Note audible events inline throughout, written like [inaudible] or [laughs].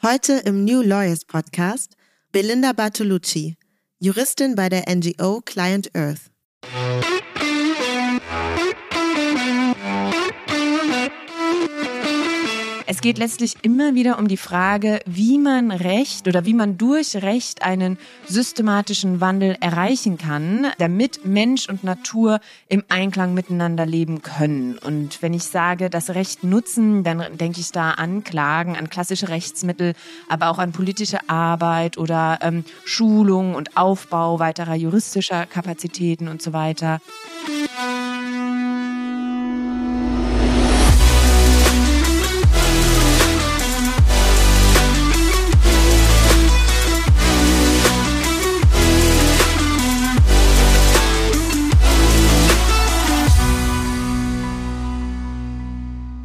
Heute im New Lawyers Podcast Belinda Bartolucci, Juristin bei der NGO Client Earth. Es geht letztlich immer wieder um die Frage, wie man Recht oder wie man durch Recht einen systematischen Wandel erreichen kann, damit Mensch und Natur im Einklang miteinander leben können. Und wenn ich sage, das Recht nutzen, dann denke ich da an Klagen, an klassische Rechtsmittel, aber auch an politische Arbeit oder ähm, Schulung und Aufbau weiterer juristischer Kapazitäten und so weiter.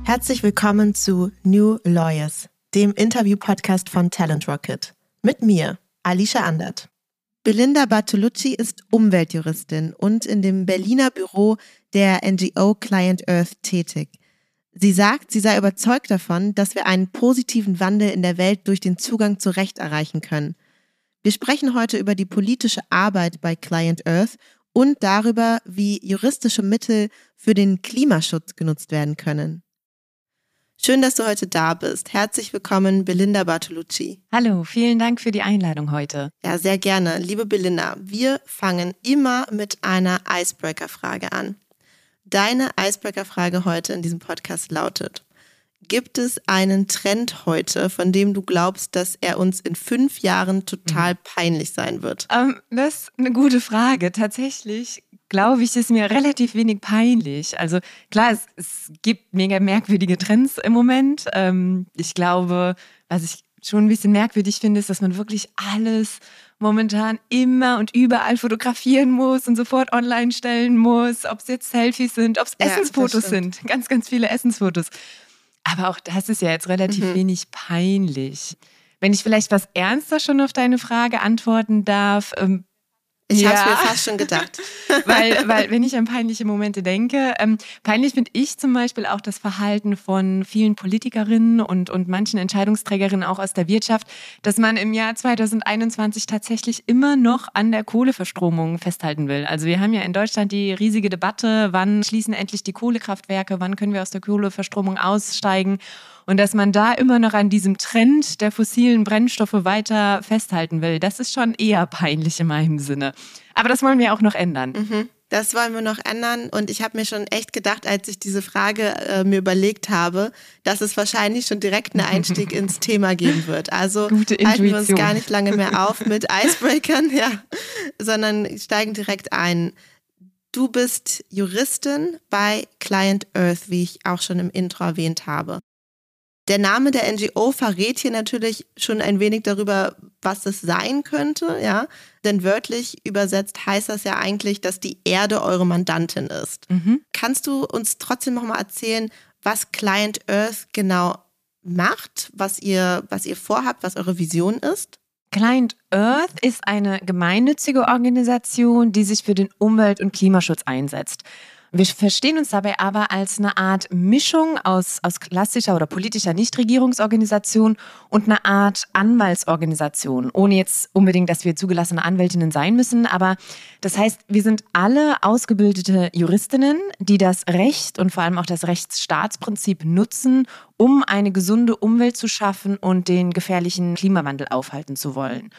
Herzlich willkommen zu New Lawyers, dem Interview-Podcast von Talent Rocket. Mit mir, Alicia Andert. Belinda Bartolucci ist Umweltjuristin und in dem Berliner Büro der NGO Client Earth tätig. Sie sagt, sie sei überzeugt davon, dass wir einen positiven Wandel in der Welt durch den Zugang zu Recht erreichen können. Wir sprechen heute über die politische Arbeit bei Client Earth und darüber, wie juristische Mittel für den Klimaschutz genutzt werden können. Schön, dass du heute da bist. Herzlich willkommen, Belinda Bartolucci. Hallo, vielen Dank für die Einladung heute. Ja, sehr gerne. Liebe Belinda, wir fangen immer mit einer Icebreaker-Frage an. Deine Icebreaker-Frage heute in diesem Podcast lautet, gibt es einen Trend heute, von dem du glaubst, dass er uns in fünf Jahren total mhm. peinlich sein wird? Ähm, das ist eine gute Frage. Tatsächlich glaube ich, ist mir relativ wenig peinlich. Also klar, es, es gibt mega merkwürdige Trends im Moment. Ähm, ich glaube, was ich schon ein bisschen merkwürdig finde, ist, dass man wirklich alles momentan immer und überall fotografieren muss und sofort online stellen muss, ob es jetzt Selfies sind, ob es ja, Essensfotos sind, ganz, ganz viele Essensfotos. Aber auch das ist ja jetzt relativ mhm. wenig peinlich. Wenn ich vielleicht was ernster schon auf deine Frage antworten darf, ähm, ich ja. habe es mir fast schon gedacht. [laughs] weil, weil, wenn ich an peinliche Momente denke, ähm, peinlich finde ich zum Beispiel auch das Verhalten von vielen Politikerinnen und, und manchen Entscheidungsträgerinnen auch aus der Wirtschaft, dass man im Jahr 2021 tatsächlich immer noch an der Kohleverstromung festhalten will. Also wir haben ja in Deutschland die riesige Debatte, wann schließen endlich die Kohlekraftwerke, wann können wir aus der Kohleverstromung aussteigen. Und dass man da immer noch an diesem Trend der fossilen Brennstoffe weiter festhalten will, das ist schon eher peinlich in meinem Sinne. Aber das wollen wir auch noch ändern. Mhm. Das wollen wir noch ändern. Und ich habe mir schon echt gedacht, als ich diese Frage äh, mir überlegt habe, dass es wahrscheinlich schon direkt einen [laughs] Einstieg ins Thema geben wird. Also halten wir uns gar nicht lange mehr auf [laughs] mit Icebreakern, ja, sondern steigen direkt ein. Du bist Juristin bei Client Earth, wie ich auch schon im Intro erwähnt habe. Der Name der NGO verrät hier natürlich schon ein wenig darüber, was es sein könnte, ja. Denn wörtlich übersetzt heißt das ja eigentlich, dass die Erde eure Mandantin ist. Mhm. Kannst du uns trotzdem nochmal erzählen, was Client Earth genau macht, was ihr, was ihr vorhabt, was eure Vision ist? Client Earth ist eine gemeinnützige Organisation, die sich für den Umwelt- und Klimaschutz einsetzt. Wir verstehen uns dabei aber als eine Art Mischung aus, aus klassischer oder politischer Nichtregierungsorganisation und eine Art Anwaltsorganisation, ohne jetzt unbedingt, dass wir zugelassene Anwältinnen sein müssen. Aber das heißt, wir sind alle ausgebildete Juristinnen, die das Recht und vor allem auch das Rechtsstaatsprinzip nutzen, um eine gesunde Umwelt zu schaffen und den gefährlichen Klimawandel aufhalten zu wollen.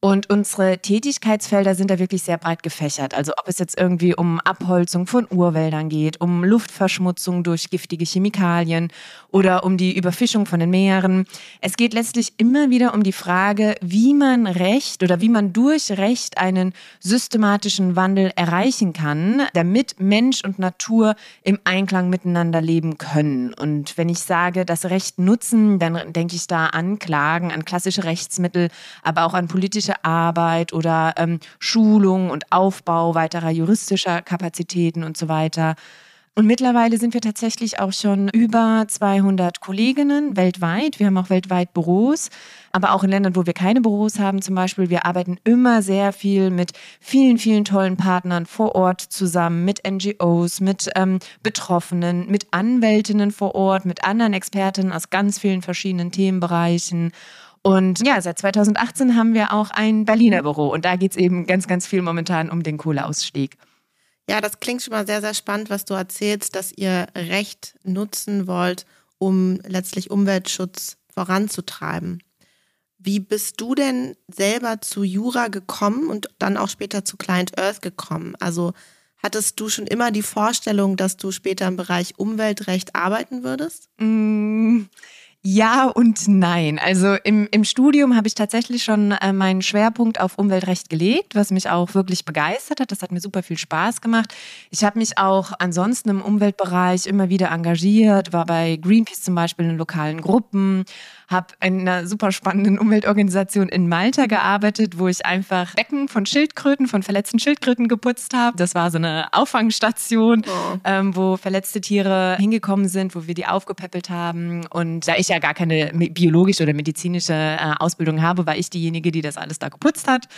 Und unsere Tätigkeitsfelder sind da wirklich sehr breit gefächert. Also ob es jetzt irgendwie um Abholzung von Urwäldern geht, um Luftverschmutzung durch giftige Chemikalien oder um die Überfischung von den Meeren. Es geht letztlich immer wieder um die Frage, wie man Recht oder wie man durch Recht einen systematischen Wandel erreichen kann, damit Mensch und Natur im Einklang miteinander leben können. Und wenn ich sage, das Recht nutzen, dann denke ich da an Klagen, an klassische Rechtsmittel, aber auch an politische juristische Arbeit oder ähm, Schulung und Aufbau weiterer juristischer Kapazitäten und so weiter. Und mittlerweile sind wir tatsächlich auch schon über 200 Kolleginnen weltweit. Wir haben auch weltweit Büros, aber auch in Ländern, wo wir keine Büros haben zum Beispiel. Wir arbeiten immer sehr viel mit vielen, vielen tollen Partnern vor Ort zusammen, mit NGOs, mit ähm, Betroffenen, mit Anwältinnen vor Ort, mit anderen Expertinnen aus ganz vielen verschiedenen Themenbereichen. Und ja, seit 2018 haben wir auch ein Berliner Büro und da geht es eben ganz, ganz viel momentan um den Kohleausstieg. Ja, das klingt schon mal sehr, sehr spannend, was du erzählst, dass ihr Recht nutzen wollt, um letztlich Umweltschutz voranzutreiben. Wie bist du denn selber zu Jura gekommen und dann auch später zu Client Earth gekommen? Also hattest du schon immer die Vorstellung, dass du später im Bereich Umweltrecht arbeiten würdest? Mm, ja und nein. Also im, im Studium habe ich tatsächlich schon äh, meinen Schwerpunkt auf Umweltrecht gelegt, was mich auch wirklich begeistert hat. Das hat mir super viel Spaß gemacht. Ich habe mich auch ansonsten im Umweltbereich immer wieder engagiert, war bei Greenpeace zum Beispiel in lokalen Gruppen, habe in einer super spannenden Umweltorganisation in Malta gearbeitet, wo ich einfach Becken von Schildkröten, von verletzten Schildkröten geputzt habe. Das war so eine Auffangstation, oh. ähm, wo verletzte Tiere hingekommen sind, wo wir die aufgepäppelt haben. Und da ich ja gar keine biologische oder medizinische äh, Ausbildung habe, war ich diejenige, die das alles da geputzt hat.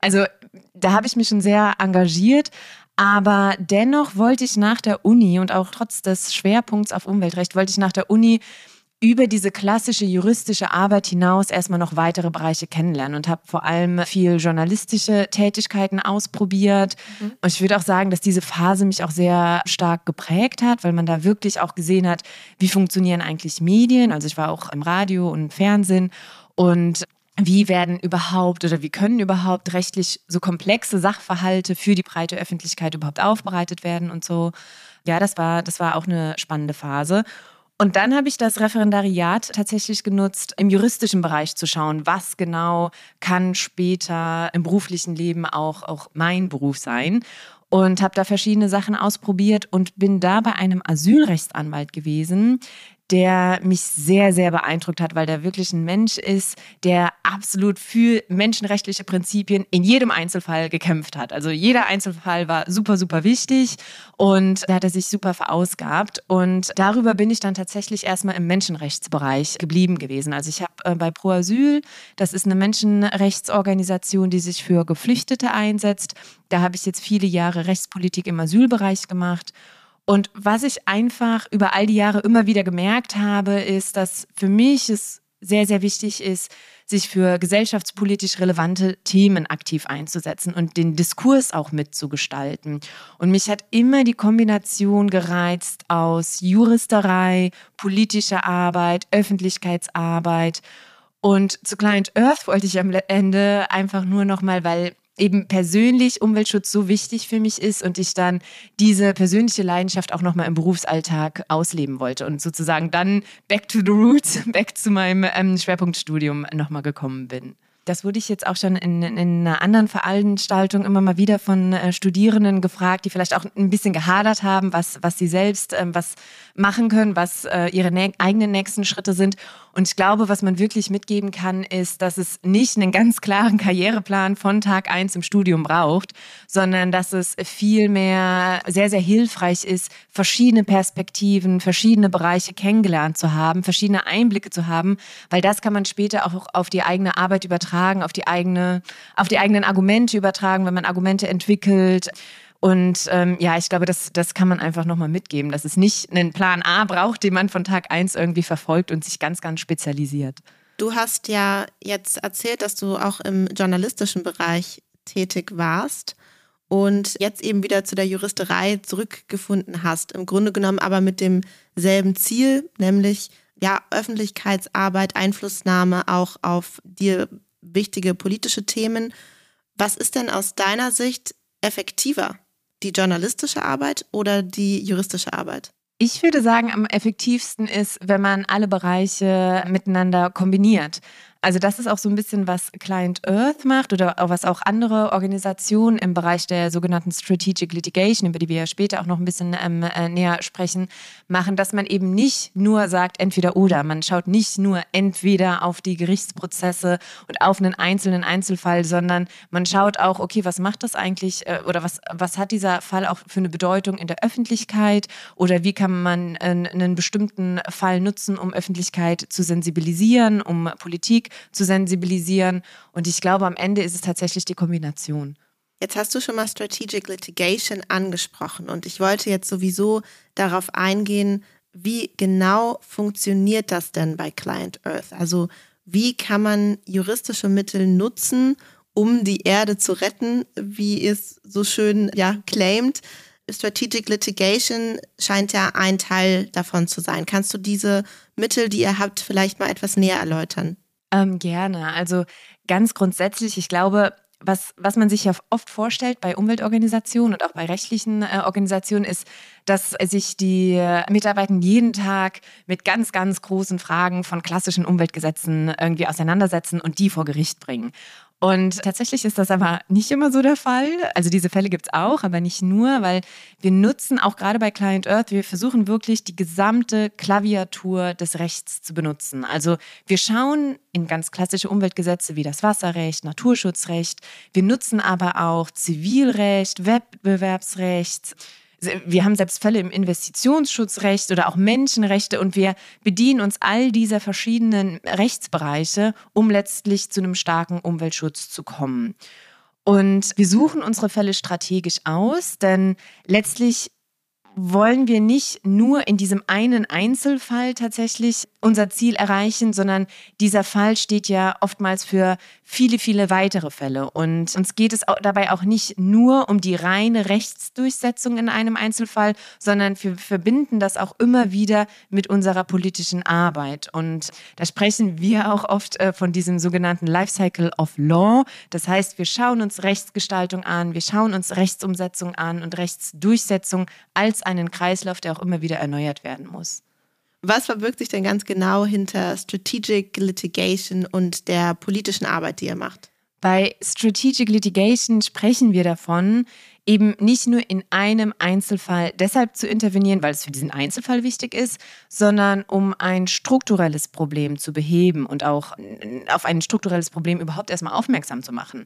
Also da habe ich mich schon sehr engagiert. Aber dennoch wollte ich nach der Uni und auch trotz des Schwerpunkts auf Umweltrecht, wollte ich nach der Uni über diese klassische juristische Arbeit hinaus erstmal noch weitere Bereiche kennenlernen und habe vor allem viel journalistische Tätigkeiten ausprobiert. Mhm. Und ich würde auch sagen, dass diese Phase mich auch sehr stark geprägt hat, weil man da wirklich auch gesehen hat, wie funktionieren eigentlich Medien. Also ich war auch im Radio und Fernsehen und wie werden überhaupt oder wie können überhaupt rechtlich so komplexe Sachverhalte für die breite Öffentlichkeit überhaupt aufbereitet werden und so. Ja, das war, das war auch eine spannende Phase. Und dann habe ich das Referendariat tatsächlich genutzt, im juristischen Bereich zu schauen, was genau kann später im beruflichen Leben auch, auch mein Beruf sein. Und habe da verschiedene Sachen ausprobiert und bin da bei einem Asylrechtsanwalt gewesen, der mich sehr, sehr beeindruckt hat, weil der wirklich ein Mensch ist, der absolut für menschenrechtliche Prinzipien in jedem Einzelfall gekämpft hat. Also jeder Einzelfall war super, super wichtig und da hat er sich super verausgabt. Und darüber bin ich dann tatsächlich erstmal im Menschenrechtsbereich geblieben gewesen. Also ich habe äh, bei Pro Asyl, das ist eine Menschenrechtsorganisation, die sich für Geflüchtete einsetzt. Da habe ich jetzt viele Jahre Rechtspolitik im Asylbereich gemacht. Und was ich einfach über all die Jahre immer wieder gemerkt habe, ist, dass für mich es sehr, sehr wichtig ist, sich für gesellschaftspolitisch relevante Themen aktiv einzusetzen und den Diskurs auch mitzugestalten. Und mich hat immer die Kombination gereizt aus Juristerei, politischer Arbeit, Öffentlichkeitsarbeit. Und zu Client Earth wollte ich am Ende einfach nur noch mal, weil eben persönlich Umweltschutz so wichtig für mich ist und ich dann diese persönliche Leidenschaft auch nochmal im Berufsalltag ausleben wollte und sozusagen dann back to the roots, [laughs] back zu meinem ähm, Schwerpunktstudium nochmal gekommen bin. Das wurde ich jetzt auch schon in, in einer anderen Veranstaltung immer mal wieder von äh, Studierenden gefragt, die vielleicht auch ein bisschen gehadert haben, was, was sie selbst ähm, was machen können, was äh, ihre eigenen nächsten Schritte sind. Und ich glaube, was man wirklich mitgeben kann, ist, dass es nicht einen ganz klaren Karriereplan von Tag eins im Studium braucht, sondern dass es vielmehr sehr, sehr hilfreich ist, verschiedene Perspektiven, verschiedene Bereiche kennengelernt zu haben, verschiedene Einblicke zu haben, weil das kann man später auch auf die eigene Arbeit übertragen, auf die eigene, auf die eigenen Argumente übertragen, wenn man Argumente entwickelt. Und ähm, ja, ich glaube, das, das kann man einfach nochmal mitgeben, dass es nicht einen Plan A braucht, den man von Tag 1 irgendwie verfolgt und sich ganz, ganz spezialisiert. Du hast ja jetzt erzählt, dass du auch im journalistischen Bereich tätig warst und jetzt eben wieder zu der Juristerei zurückgefunden hast. Im Grunde genommen aber mit demselben Ziel, nämlich ja, Öffentlichkeitsarbeit, Einflussnahme auch auf dir wichtige politische Themen. Was ist denn aus deiner Sicht effektiver? Die journalistische Arbeit oder die juristische Arbeit? Ich würde sagen, am effektivsten ist, wenn man alle Bereiche miteinander kombiniert. Also das ist auch so ein bisschen, was Client Earth macht oder was auch andere Organisationen im Bereich der sogenannten Strategic Litigation, über die wir ja später auch noch ein bisschen ähm, äh, näher sprechen, machen, dass man eben nicht nur sagt, entweder oder. Man schaut nicht nur entweder auf die Gerichtsprozesse und auf einen einzelnen Einzelfall, sondern man schaut auch, okay, was macht das eigentlich äh, oder was, was hat dieser Fall auch für eine Bedeutung in der Öffentlichkeit oder wie kann man äh, einen bestimmten Fall nutzen, um Öffentlichkeit zu sensibilisieren, um Politik zu sensibilisieren. Und ich glaube, am Ende ist es tatsächlich die Kombination. Jetzt hast du schon mal Strategic Litigation angesprochen und ich wollte jetzt sowieso darauf eingehen, wie genau funktioniert das denn bei Client Earth? Also wie kann man juristische Mittel nutzen, um die Erde zu retten, wie es so schön ja claimt. Strategic Litigation scheint ja ein Teil davon zu sein. Kannst du diese Mittel, die ihr habt, vielleicht mal etwas näher erläutern? Ähm, gerne. Also ganz grundsätzlich, ich glaube, was, was man sich ja oft vorstellt bei Umweltorganisationen und auch bei rechtlichen äh, Organisationen ist, dass sich die Mitarbeiter jeden Tag mit ganz, ganz großen Fragen von klassischen Umweltgesetzen irgendwie auseinandersetzen und die vor Gericht bringen. Und tatsächlich ist das aber nicht immer so der Fall. Also diese Fälle gibt es auch, aber nicht nur, weil wir nutzen auch gerade bei Client Earth, wir versuchen wirklich die gesamte Klaviatur des Rechts zu benutzen. Also wir schauen in ganz klassische Umweltgesetze wie das Wasserrecht, Naturschutzrecht. Wir nutzen aber auch Zivilrecht, Wettbewerbsrecht, wir haben selbst Fälle im Investitionsschutzrecht oder auch Menschenrechte und wir bedienen uns all dieser verschiedenen Rechtsbereiche, um letztlich zu einem starken Umweltschutz zu kommen. Und wir suchen unsere Fälle strategisch aus, denn letztlich wollen wir nicht nur in diesem einen Einzelfall tatsächlich unser Ziel erreichen, sondern dieser Fall steht ja oftmals für viele, viele weitere Fälle. Und uns geht es dabei auch nicht nur um die reine Rechtsdurchsetzung in einem Einzelfall, sondern wir verbinden das auch immer wieder mit unserer politischen Arbeit. Und da sprechen wir auch oft äh, von diesem sogenannten Lifecycle of Law. Das heißt, wir schauen uns Rechtsgestaltung an, wir schauen uns Rechtsumsetzung an und Rechtsdurchsetzung als einen Kreislauf, der auch immer wieder erneuert werden muss. Was verbirgt sich denn ganz genau hinter Strategic Litigation und der politischen Arbeit, die ihr macht? Bei Strategic Litigation sprechen wir davon, eben nicht nur in einem Einzelfall deshalb zu intervenieren, weil es für diesen Einzelfall wichtig ist, sondern um ein strukturelles Problem zu beheben und auch auf ein strukturelles Problem überhaupt erstmal aufmerksam zu machen.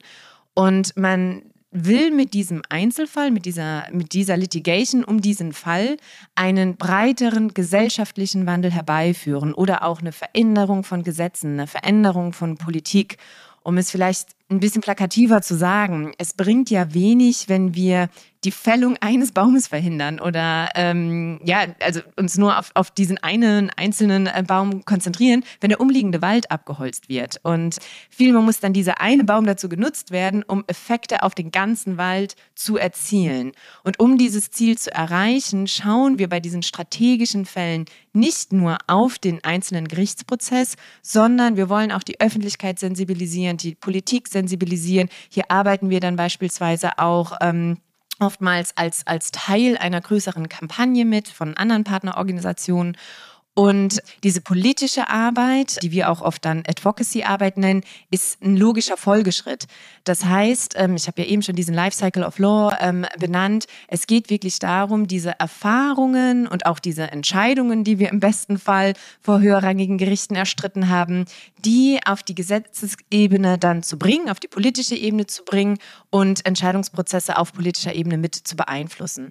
Und man will mit diesem Einzelfall, mit dieser, mit dieser Litigation um diesen Fall einen breiteren gesellschaftlichen Wandel herbeiführen oder auch eine Veränderung von Gesetzen, eine Veränderung von Politik. Um es vielleicht ein bisschen plakativer zu sagen, es bringt ja wenig, wenn wir die Fällung eines Baumes verhindern oder ähm, ja, also uns nur auf, auf diesen einen einzelnen äh, Baum konzentrieren, wenn der umliegende Wald abgeholzt wird. Und vielmehr muss dann dieser eine Baum dazu genutzt werden, um Effekte auf den ganzen Wald zu erzielen. Und um dieses Ziel zu erreichen, schauen wir bei diesen strategischen Fällen nicht nur auf den einzelnen Gerichtsprozess, sondern wir wollen auch die Öffentlichkeit sensibilisieren, die Politik sensibilisieren. Hier arbeiten wir dann beispielsweise auch ähm, oftmals als, als Teil einer größeren Kampagne mit von anderen Partnerorganisationen. Und diese politische Arbeit, die wir auch oft dann Advocacy-Arbeit nennen, ist ein logischer Folgeschritt. Das heißt, ähm, ich habe ja eben schon diesen Lifecycle of Law ähm, benannt. Es geht wirklich darum, diese Erfahrungen und auch diese Entscheidungen, die wir im besten Fall vor höherrangigen Gerichten erstritten haben, die auf die Gesetzesebene dann zu bringen, auf die politische Ebene zu bringen und Entscheidungsprozesse auf politischer Ebene mit zu beeinflussen.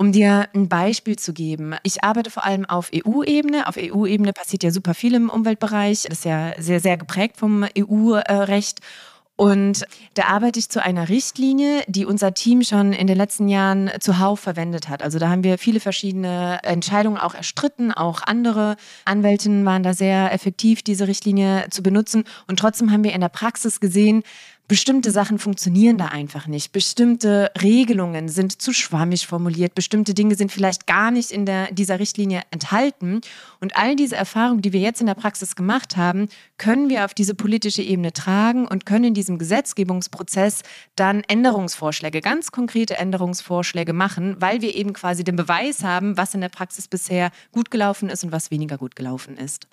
Um dir ein Beispiel zu geben, ich arbeite vor allem auf EU-Ebene. Auf EU-Ebene passiert ja super viel im Umweltbereich. Das ist ja sehr, sehr geprägt vom EU-Recht. Und da arbeite ich zu einer Richtlinie, die unser Team schon in den letzten Jahren zuhauf verwendet hat. Also da haben wir viele verschiedene Entscheidungen auch erstritten. Auch andere Anwältinnen waren da sehr effektiv, diese Richtlinie zu benutzen. Und trotzdem haben wir in der Praxis gesehen, Bestimmte Sachen funktionieren da einfach nicht. Bestimmte Regelungen sind zu schwammig formuliert. Bestimmte Dinge sind vielleicht gar nicht in der, dieser Richtlinie enthalten. Und all diese Erfahrungen, die wir jetzt in der Praxis gemacht haben, können wir auf diese politische Ebene tragen und können in diesem Gesetzgebungsprozess dann Änderungsvorschläge, ganz konkrete Änderungsvorschläge machen, weil wir eben quasi den Beweis haben, was in der Praxis bisher gut gelaufen ist und was weniger gut gelaufen ist.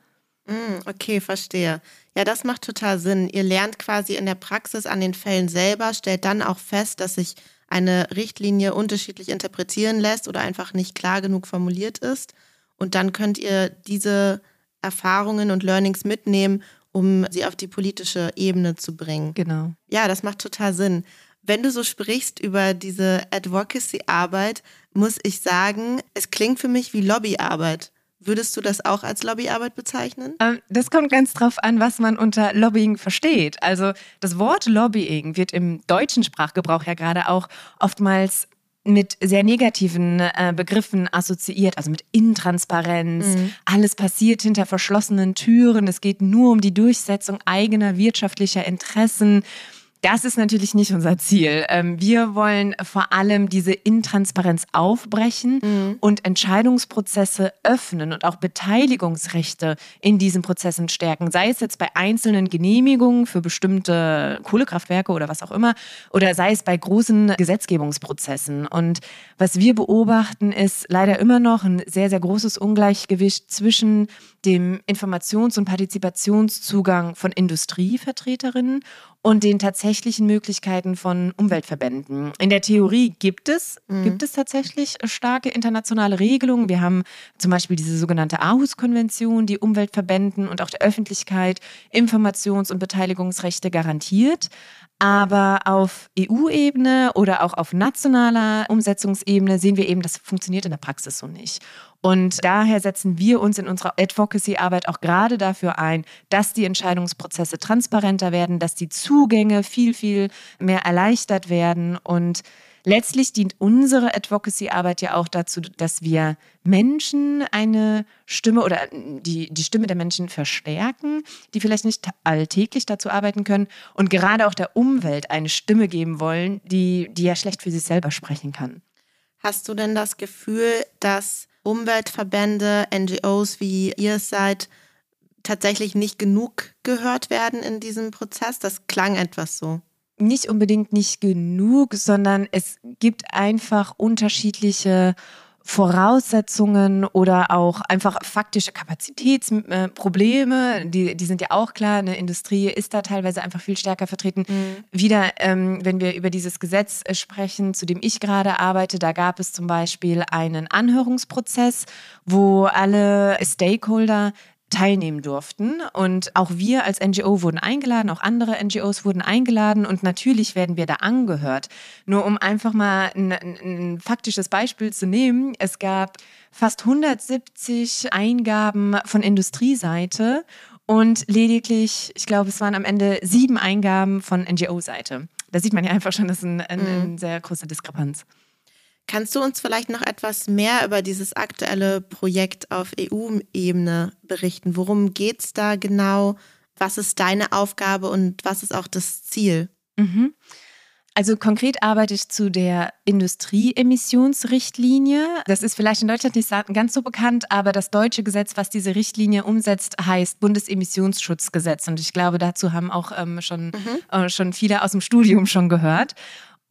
Mm, okay, verstehe. Ja, das macht total Sinn. Ihr lernt quasi in der Praxis an den Fällen selber, stellt dann auch fest, dass sich eine Richtlinie unterschiedlich interpretieren lässt oder einfach nicht klar genug formuliert ist. Und dann könnt ihr diese Erfahrungen und Learnings mitnehmen, um sie auf die politische Ebene zu bringen. Genau. Ja, das macht total Sinn. Wenn du so sprichst über diese Advocacy-Arbeit, muss ich sagen, es klingt für mich wie Lobbyarbeit. Würdest du das auch als Lobbyarbeit bezeichnen? Ähm, das kommt ganz drauf an, was man unter Lobbying versteht. Also das Wort Lobbying wird im deutschen Sprachgebrauch ja gerade auch oftmals mit sehr negativen äh, Begriffen assoziiert, also mit Intransparenz. Mhm. Alles passiert hinter verschlossenen Türen. Es geht nur um die Durchsetzung eigener wirtschaftlicher Interessen. Das ist natürlich nicht unser Ziel. Ähm, wir wollen vor allem diese Intransparenz aufbrechen mhm. und Entscheidungsprozesse öffnen und auch Beteiligungsrechte in diesen Prozessen stärken. Sei es jetzt bei einzelnen Genehmigungen für bestimmte Kohlekraftwerke oder was auch immer, oder sei es bei großen Gesetzgebungsprozessen. Und was wir beobachten, ist leider immer noch ein sehr, sehr großes Ungleichgewicht zwischen dem Informations- und Partizipationszugang von Industrievertreterinnen und den tatsächlichen Möglichkeiten von Umweltverbänden. In der Theorie gibt es, mhm. gibt es tatsächlich starke internationale Regelungen. Wir haben zum Beispiel diese sogenannte Aarhus-Konvention, die Umweltverbänden und auch der Öffentlichkeit Informations- und Beteiligungsrechte garantiert. Aber auf EU-Ebene oder auch auf nationaler Umsetzungsebene sehen wir eben, das funktioniert in der Praxis so nicht. Und daher setzen wir uns in unserer Advocacy-Arbeit auch gerade dafür ein, dass die Entscheidungsprozesse transparenter werden, dass die Zugänge viel, viel mehr erleichtert werden und Letztlich dient unsere Advocacy-Arbeit ja auch dazu, dass wir Menschen eine Stimme oder die, die Stimme der Menschen verstärken, die vielleicht nicht alltäglich dazu arbeiten können und gerade auch der Umwelt eine Stimme geben wollen, die, die ja schlecht für sich selber sprechen kann. Hast du denn das Gefühl, dass Umweltverbände, NGOs wie ihr seid, tatsächlich nicht genug gehört werden in diesem Prozess? Das klang etwas so nicht unbedingt nicht genug, sondern es gibt einfach unterschiedliche Voraussetzungen oder auch einfach faktische Kapazitätsprobleme, die, die sind ja auch klar. Eine Industrie ist da teilweise einfach viel stärker vertreten. Mhm. Wieder, ähm, wenn wir über dieses Gesetz äh, sprechen, zu dem ich gerade arbeite, da gab es zum Beispiel einen Anhörungsprozess, wo alle Stakeholder teilnehmen durften. Und auch wir als NGO wurden eingeladen, auch andere NGOs wurden eingeladen und natürlich werden wir da angehört. Nur um einfach mal ein, ein faktisches Beispiel zu nehmen, es gab fast 170 Eingaben von Industrieseite und lediglich, ich glaube, es waren am Ende sieben Eingaben von NGO-Seite. Da sieht man ja einfach schon, das ist ein, ein, eine mhm. sehr große Diskrepanz. Kannst du uns vielleicht noch etwas mehr über dieses aktuelle Projekt auf EU-Ebene berichten? Worum geht es da genau? Was ist deine Aufgabe und was ist auch das Ziel? Mhm. Also konkret arbeite ich zu der Industrieemissionsrichtlinie. Das ist vielleicht in Deutschland nicht ganz so bekannt, aber das deutsche Gesetz, was diese Richtlinie umsetzt, heißt Bundesemissionsschutzgesetz. Und ich glaube, dazu haben auch ähm, schon, mhm. äh, schon viele aus dem Studium schon gehört.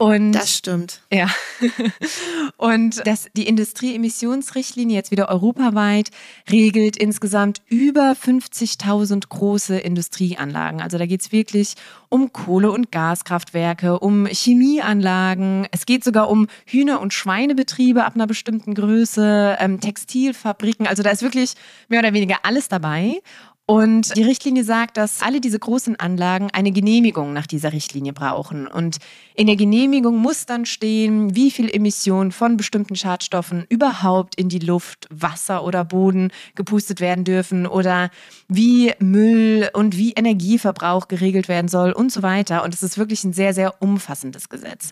Und das stimmt. Ja. [laughs] Und das, die Industrieemissionsrichtlinie jetzt wieder europaweit regelt insgesamt über 50.000 große Industrieanlagen. Also da geht es wirklich um Kohle- und Gaskraftwerke, um Chemieanlagen. Es geht sogar um Hühner- und Schweinebetriebe ab einer bestimmten Größe, ähm, Textilfabriken. Also da ist wirklich mehr oder weniger alles dabei. Und die Richtlinie sagt, dass alle diese großen Anlagen eine Genehmigung nach dieser Richtlinie brauchen. Und in der Genehmigung muss dann stehen, wie viel Emissionen von bestimmten Schadstoffen überhaupt in die Luft, Wasser oder Boden gepustet werden dürfen oder wie Müll und wie Energieverbrauch geregelt werden soll und so weiter. Und es ist wirklich ein sehr, sehr umfassendes Gesetz.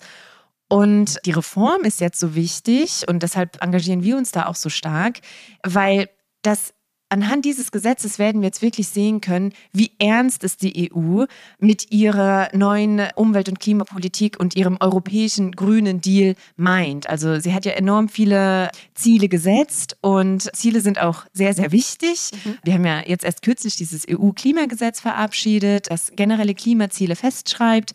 Und die Reform ist jetzt so wichtig und deshalb engagieren wir uns da auch so stark, weil das anhand dieses Gesetzes werden wir jetzt wirklich sehen können, wie ernst es die EU mit ihrer neuen Umwelt- und Klimapolitik und ihrem europäischen grünen Deal meint. Also sie hat ja enorm viele Ziele gesetzt und Ziele sind auch sehr, sehr wichtig. Mhm. Wir haben ja jetzt erst kürzlich dieses EU-Klimagesetz verabschiedet, das generelle Klimaziele festschreibt.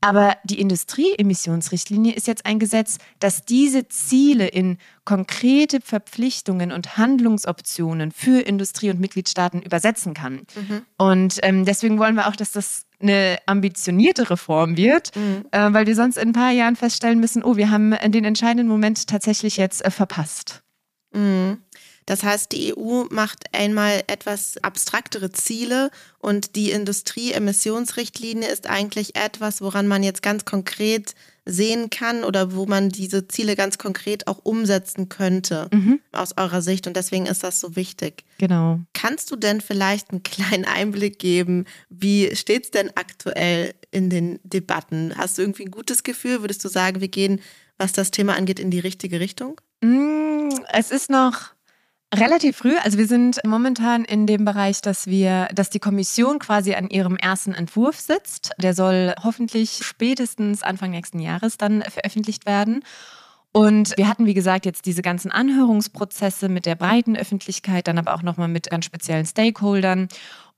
Aber die Industrieemissionsrichtlinie ist jetzt ein Gesetz, das diese Ziele in konkrete Verpflichtungen und Handlungsoptionen für Industrie und Mitgliedstaaten übersetzen kann. Mhm. Und ähm, deswegen wollen wir auch, dass das eine ambitionierte Reform wird, mhm. äh, weil wir sonst in ein paar Jahren feststellen müssen, oh, wir haben den entscheidenden Moment tatsächlich jetzt äh, verpasst. Mhm. Das heißt, die EU macht einmal etwas abstraktere Ziele und die Industrieemissionsrichtlinie ist eigentlich etwas, woran man jetzt ganz konkret sehen kann oder wo man diese Ziele ganz konkret auch umsetzen könnte mhm. aus eurer Sicht. Und deswegen ist das so wichtig. Genau. Kannst du denn vielleicht einen kleinen Einblick geben, wie steht es denn aktuell in den Debatten? Hast du irgendwie ein gutes Gefühl? Würdest du sagen, wir gehen was das Thema angeht, in die richtige Richtung? Mm, es ist noch Relativ früh. Also wir sind momentan in dem Bereich, dass wir, dass die Kommission quasi an ihrem ersten Entwurf sitzt. Der soll hoffentlich spätestens Anfang nächsten Jahres dann veröffentlicht werden. Und wir hatten, wie gesagt, jetzt diese ganzen Anhörungsprozesse mit der breiten Öffentlichkeit, dann aber auch nochmal mit ganz speziellen Stakeholdern.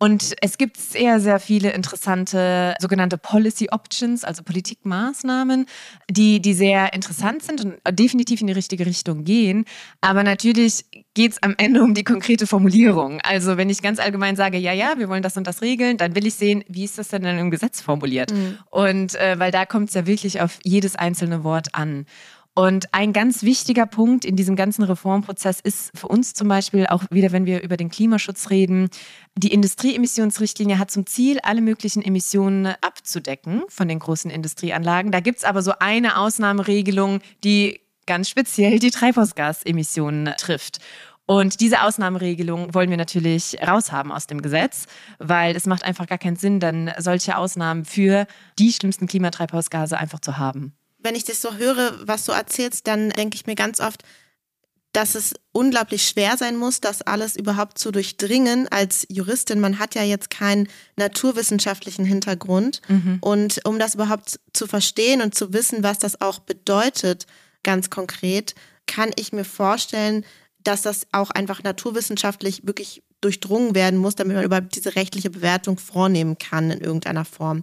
Und es gibt sehr, sehr viele interessante sogenannte Policy Options, also Politikmaßnahmen, die, die sehr interessant sind und definitiv in die richtige Richtung gehen. Aber natürlich geht es am Ende um die konkrete Formulierung. Also wenn ich ganz allgemein sage, ja, ja, wir wollen das und das regeln, dann will ich sehen, wie ist das denn dann im Gesetz formuliert? Mhm. Und äh, weil da kommt es ja wirklich auf jedes einzelne Wort an. Und ein ganz wichtiger Punkt in diesem ganzen Reformprozess ist für uns zum Beispiel auch wieder, wenn wir über den Klimaschutz reden, die Industrieemissionsrichtlinie hat zum Ziel, alle möglichen Emissionen abzudecken von den großen Industrieanlagen. Da gibt es aber so eine Ausnahmeregelung, die ganz speziell die Treibhausgasemissionen trifft. Und diese Ausnahmeregelung wollen wir natürlich raushaben aus dem Gesetz, weil es macht einfach gar keinen Sinn, dann solche Ausnahmen für die schlimmsten Klimatreibhausgase einfach zu haben wenn ich das so höre, was du erzählst, dann denke ich mir ganz oft, dass es unglaublich schwer sein muss, das alles überhaupt zu durchdringen als Juristin. Man hat ja jetzt keinen naturwissenschaftlichen Hintergrund. Mhm. Und um das überhaupt zu verstehen und zu wissen, was das auch bedeutet, ganz konkret, kann ich mir vorstellen, dass das auch einfach naturwissenschaftlich wirklich durchdrungen werden muss, damit man überhaupt diese rechtliche Bewertung vornehmen kann in irgendeiner Form.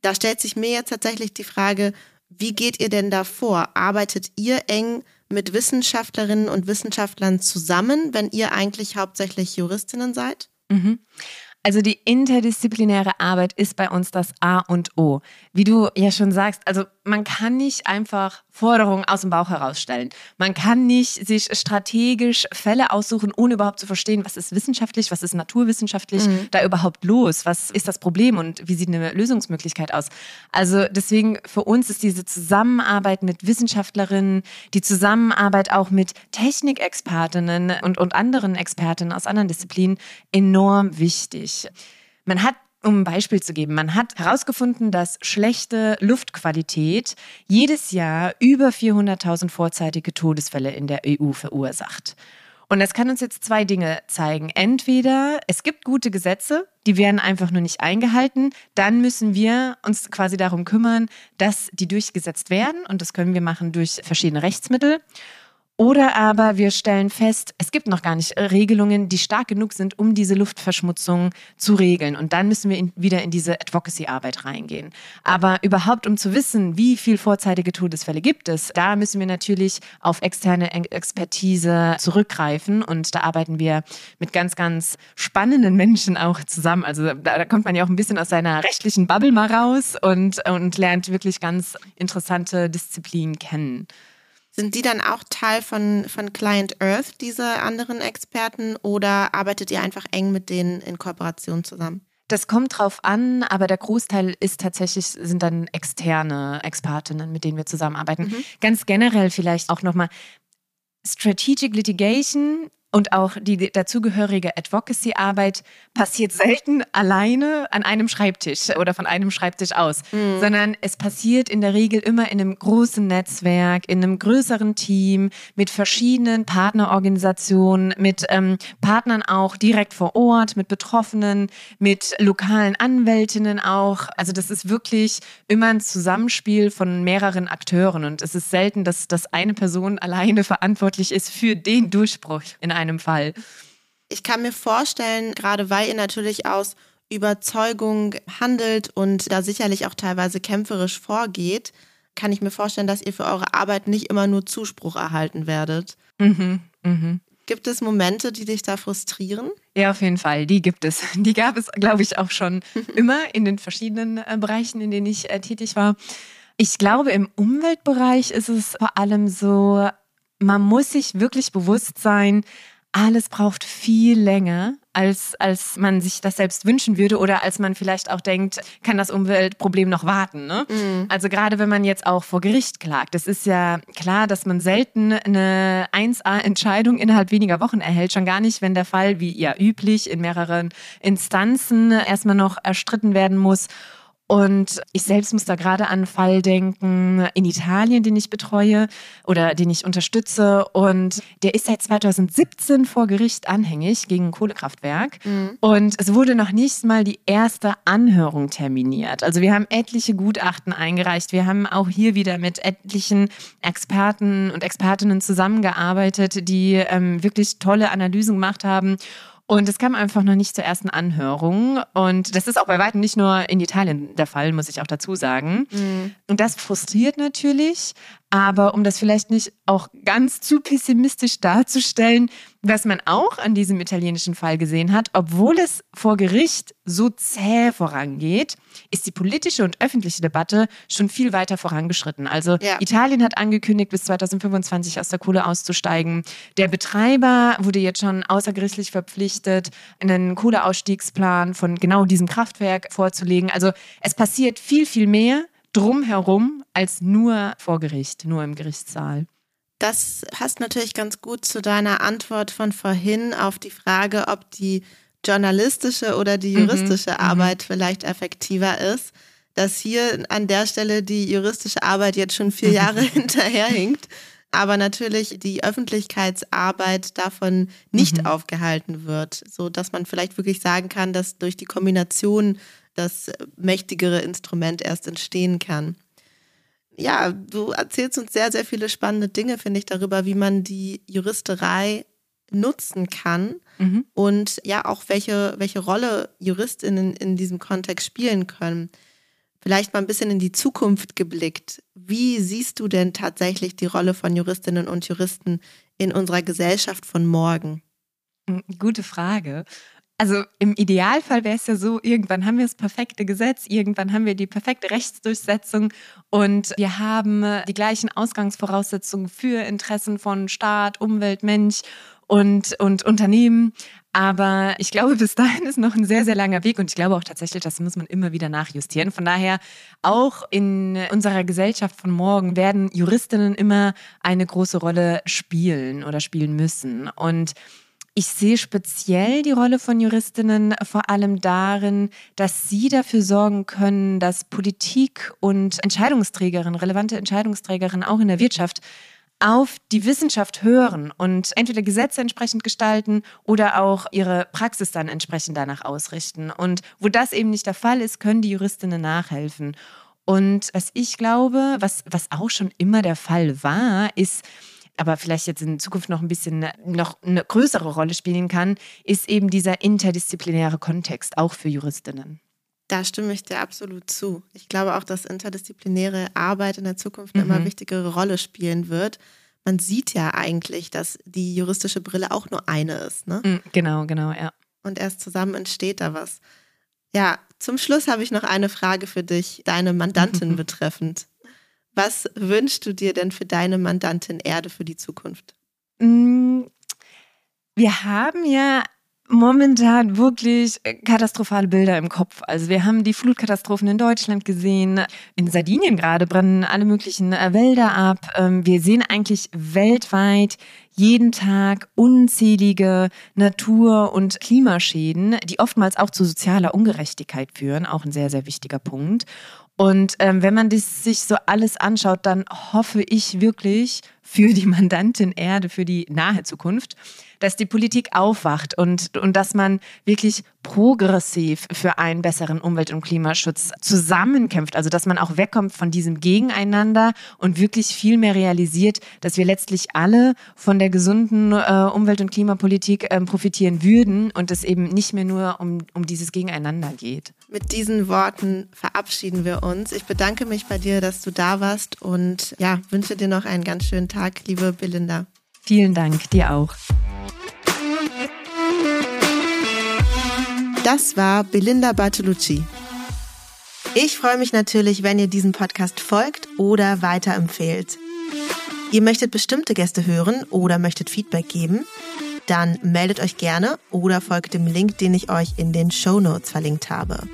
Da stellt sich mir jetzt tatsächlich die Frage, wie geht ihr denn da vor? Arbeitet ihr eng mit Wissenschaftlerinnen und Wissenschaftlern zusammen, wenn ihr eigentlich hauptsächlich Juristinnen seid? Mhm. Also die interdisziplinäre Arbeit ist bei uns das A und O. Wie du ja schon sagst, also man kann nicht einfach Forderungen aus dem Bauch herausstellen. Man kann nicht sich strategisch Fälle aussuchen, ohne überhaupt zu verstehen, was ist wissenschaftlich, was ist naturwissenschaftlich mhm. da überhaupt los, was ist das Problem und wie sieht eine Lösungsmöglichkeit aus. Also deswegen für uns ist diese Zusammenarbeit mit Wissenschaftlerinnen, die Zusammenarbeit auch mit Technikexpertinnen und, und anderen Expertinnen aus anderen Disziplinen enorm wichtig. Man hat um ein Beispiel zu geben, man hat herausgefunden, dass schlechte Luftqualität jedes Jahr über 400.000 vorzeitige Todesfälle in der EU verursacht. Und das kann uns jetzt zwei Dinge zeigen. Entweder es gibt gute Gesetze, die werden einfach nur nicht eingehalten. Dann müssen wir uns quasi darum kümmern, dass die durchgesetzt werden. Und das können wir machen durch verschiedene Rechtsmittel. Oder aber wir stellen fest, es gibt noch gar nicht Regelungen, die stark genug sind, um diese Luftverschmutzung zu regeln. Und dann müssen wir in, wieder in diese Advocacy-Arbeit reingehen. Aber überhaupt, um zu wissen, wie viel vorzeitige Todesfälle gibt es, da müssen wir natürlich auf externe Expertise zurückgreifen. Und da arbeiten wir mit ganz, ganz spannenden Menschen auch zusammen. Also da, da kommt man ja auch ein bisschen aus seiner rechtlichen Bubble mal raus und, und lernt wirklich ganz interessante Disziplinen kennen. Sind die dann auch Teil von, von Client Earth, diese anderen Experten, oder arbeitet ihr einfach eng mit denen in Kooperation zusammen? Das kommt drauf an, aber der Großteil ist tatsächlich, sind dann externe Expertinnen, mit denen wir zusammenarbeiten. Mhm. Ganz generell vielleicht auch nochmal, Strategic Litigation und auch die dazugehörige Advocacy-Arbeit passiert selten alleine an einem Schreibtisch oder von einem Schreibtisch aus, mhm. sondern es passiert in der Regel immer in einem großen Netzwerk, in einem größeren Team mit verschiedenen Partnerorganisationen, mit ähm, Partnern auch direkt vor Ort, mit Betroffenen, mit lokalen Anwältinnen auch. Also das ist wirklich immer ein Zusammenspiel von mehreren Akteuren und es ist selten, dass, dass eine Person [laughs] alleine verantwortlich ist für den Durchbruch in einem einem Fall. Ich kann mir vorstellen, gerade weil ihr natürlich aus Überzeugung handelt und da sicherlich auch teilweise kämpferisch vorgeht, kann ich mir vorstellen, dass ihr für eure Arbeit nicht immer nur Zuspruch erhalten werdet. Mhm, mh. Gibt es Momente, die dich da frustrieren? Ja, auf jeden Fall. Die gibt es. Die gab es, glaube ich, auch schon [laughs] immer in den verschiedenen äh, Bereichen, in denen ich äh, tätig war. Ich glaube, im Umweltbereich ist es vor allem so, man muss sich wirklich bewusst sein, alles braucht viel länger, als, als man sich das selbst wünschen würde oder als man vielleicht auch denkt, kann das Umweltproblem noch warten. Ne? Mhm. Also gerade wenn man jetzt auch vor Gericht klagt, es ist ja klar, dass man selten eine 1a-Entscheidung innerhalb weniger Wochen erhält, schon gar nicht, wenn der Fall, wie ja üblich, in mehreren Instanzen erstmal noch erstritten werden muss. Und ich selbst muss da gerade an einen Fall denken in Italien, den ich betreue oder den ich unterstütze. Und der ist seit 2017 vor Gericht anhängig gegen ein Kohlekraftwerk. Mhm. Und es wurde noch nicht mal die erste Anhörung terminiert. Also wir haben etliche Gutachten eingereicht. Wir haben auch hier wieder mit etlichen Experten und Expertinnen zusammengearbeitet, die ähm, wirklich tolle Analysen gemacht haben. Und es kam einfach noch nicht zur ersten Anhörung. Und das ist auch bei weitem nicht nur in Italien der Fall, muss ich auch dazu sagen. Mhm. Und das frustriert natürlich. Aber um das vielleicht nicht auch ganz zu pessimistisch darzustellen, was man auch an diesem italienischen Fall gesehen hat, obwohl es vor Gericht so zäh vorangeht, ist die politische und öffentliche Debatte schon viel weiter vorangeschritten. Also ja. Italien hat angekündigt, bis 2025 aus der Kohle auszusteigen. Der Betreiber wurde jetzt schon außergerichtlich verpflichtet, einen Kohleausstiegsplan von genau diesem Kraftwerk vorzulegen. Also es passiert viel, viel mehr drumherum als nur vor Gericht, nur im Gerichtssaal. Das passt natürlich ganz gut zu deiner Antwort von vorhin auf die Frage, ob die journalistische oder die mhm, juristische mhm, Arbeit vielleicht effektiver ist. Dass hier an der Stelle die juristische Arbeit jetzt schon vier Jahre [laughs] hinterherhinkt, aber natürlich die Öffentlichkeitsarbeit davon nicht mhm. aufgehalten wird, so dass man vielleicht wirklich sagen kann, dass durch die Kombination das mächtigere Instrument erst entstehen kann. Ja, du erzählst uns sehr, sehr viele spannende Dinge, finde ich, darüber, wie man die Juristerei nutzen kann mhm. und ja auch welche, welche Rolle Juristinnen in diesem Kontext spielen können. Vielleicht mal ein bisschen in die Zukunft geblickt. Wie siehst du denn tatsächlich die Rolle von Juristinnen und Juristen in unserer Gesellschaft von morgen? Gute Frage. Also im Idealfall wäre es ja so, irgendwann haben wir das perfekte Gesetz, irgendwann haben wir die perfekte Rechtsdurchsetzung und wir haben äh, die gleichen Ausgangsvoraussetzungen für Interessen von Staat, Umwelt, Mensch und, und Unternehmen. Aber ich glaube, bis dahin ist noch ein sehr, sehr langer Weg und ich glaube auch tatsächlich, das muss man immer wieder nachjustieren. Von daher, auch in unserer Gesellschaft von morgen werden Juristinnen immer eine große Rolle spielen oder spielen müssen. Und ich sehe speziell die Rolle von Juristinnen vor allem darin, dass sie dafür sorgen können, dass Politik und Entscheidungsträgerinnen, relevante Entscheidungsträgerinnen auch in der Wirtschaft auf die Wissenschaft hören und entweder Gesetze entsprechend gestalten oder auch ihre Praxis dann entsprechend danach ausrichten. Und wo das eben nicht der Fall ist, können die Juristinnen nachhelfen. Und was ich glaube, was, was auch schon immer der Fall war, ist, aber vielleicht jetzt in Zukunft noch ein bisschen noch eine größere Rolle spielen kann, ist eben dieser interdisziplinäre Kontext, auch für Juristinnen. Da stimme ich dir absolut zu. Ich glaube auch, dass interdisziplinäre Arbeit in der Zukunft eine mhm. immer wichtigere Rolle spielen wird. Man sieht ja eigentlich, dass die juristische Brille auch nur eine ist. Ne? Mm, genau, genau, ja. Und erst zusammen entsteht da was. Ja, zum Schluss habe ich noch eine Frage für dich, deine Mandantin [laughs] betreffend. Was wünschst du dir denn für deine Mandantin Erde für die Zukunft? Mm, wir haben ja momentan wirklich katastrophale Bilder im Kopf. Also wir haben die Flutkatastrophen in Deutschland gesehen. In Sardinien gerade brennen alle möglichen äh, Wälder ab. Ähm, wir sehen eigentlich weltweit jeden Tag unzählige Natur- und Klimaschäden, die oftmals auch zu sozialer Ungerechtigkeit führen. Auch ein sehr, sehr wichtiger Punkt. Und ähm, wenn man das sich so alles anschaut, dann hoffe ich wirklich für die Mandantin Erde, für die nahe Zukunft, dass die Politik aufwacht und, und dass man wirklich progressiv für einen besseren Umwelt- und Klimaschutz zusammenkämpft. Also dass man auch wegkommt von diesem Gegeneinander und wirklich viel mehr realisiert, dass wir letztlich alle von der gesunden äh, Umwelt- und Klimapolitik äh, profitieren würden und es eben nicht mehr nur um, um dieses Gegeneinander geht. Mit diesen Worten verabschieden wir uns. Ich bedanke mich bei dir, dass du da warst und ja, wünsche dir noch einen ganz schönen Tag, liebe Belinda. Vielen Dank, dir auch. Das war Belinda Bartolucci. Ich freue mich natürlich, wenn ihr diesem Podcast folgt oder weiterempfehlt. Ihr möchtet bestimmte Gäste hören oder möchtet Feedback geben? Dann meldet euch gerne oder folgt dem Link, den ich euch in den Show Notes verlinkt habe.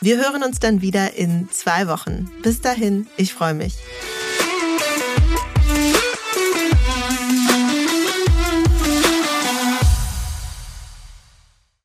Wir hören uns dann wieder in zwei Wochen. Bis dahin, ich freue mich.